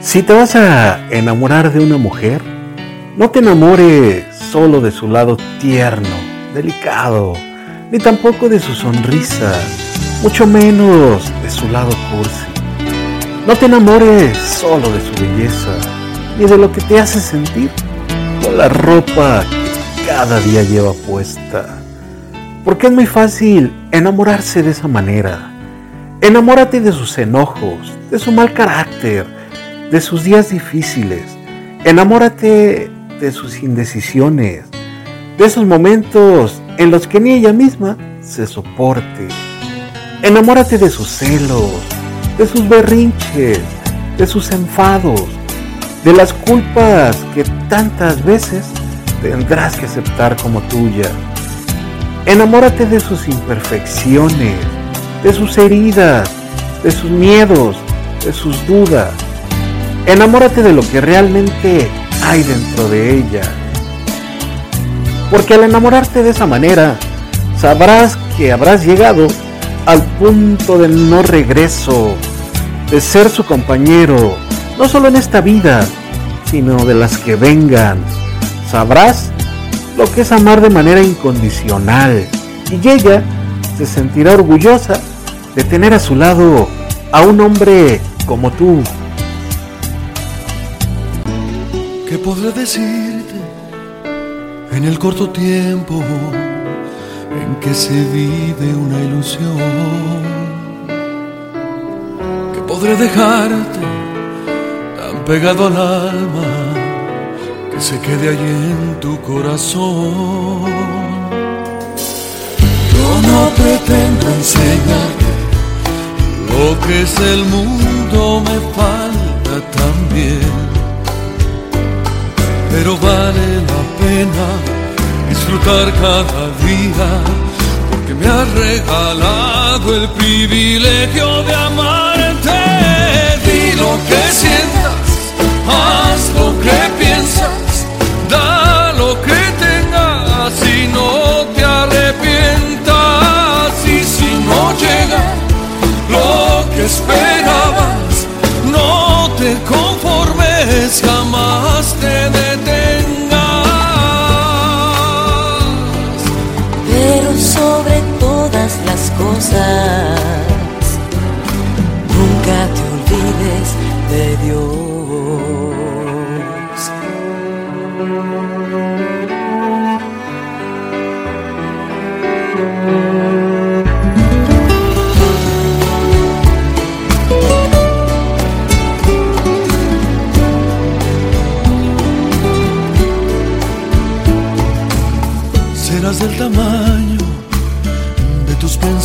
Si te vas a enamorar de una mujer, no te enamores solo de su lado tierno, delicado, ni tampoco de su sonrisa, mucho menos de su lado cursi. No te enamores solo de su belleza, ni de lo que te hace sentir con la ropa que cada día lleva puesta. Porque es muy fácil enamorarse de esa manera. Enamórate de sus enojos, de su mal carácter, de sus días difíciles. Enamórate de sus indecisiones, de esos momentos en los que ni ella misma se soporte. Enamórate de sus celos, de sus berrinches, de sus enfados, de las culpas que tantas veces tendrás que aceptar como tuya. Enamórate de sus imperfecciones, de sus heridas, de sus miedos, de sus dudas. Enamórate de lo que realmente hay dentro de ella. Porque al enamorarte de esa manera, sabrás que habrás llegado al punto del no regreso, de ser su compañero, no solo en esta vida, sino de las que vengan. Sabrás lo que es amar de manera incondicional y ella se sentirá orgullosa de tener a su lado a un hombre como tú. ¿Qué podré decirte en el corto tiempo en que se vive una ilusión? ¿Qué podré dejarte tan pegado al alma que se quede allí en tu corazón? Yo no pretendo enseñarte lo que es el mundo, me falta también disfrutar cada día, porque me has regalado el privilegio de amarte. Di lo que sientas, haz lo que piensas, da lo que tengas y no te arrepientas. Y si no llega lo que esperabas, no te conformes jamás cosas, nunca te olvides de Dios. Serás del tamaño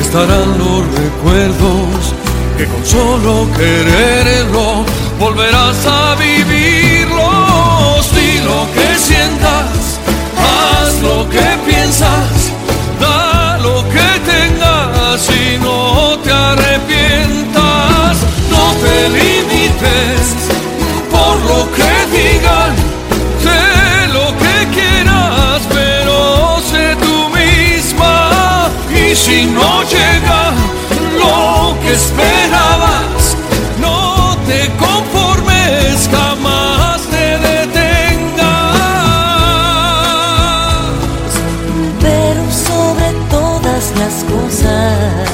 estarán los recuerdos que con solo quererlo volverás a vivir. te conformes jamás te detengas. Pero sobre todas las cosas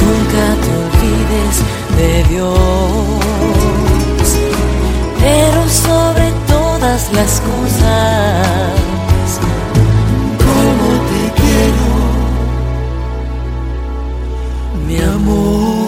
nunca te olvides de Dios. Pero sobre todas las cosas como te quiero mi amor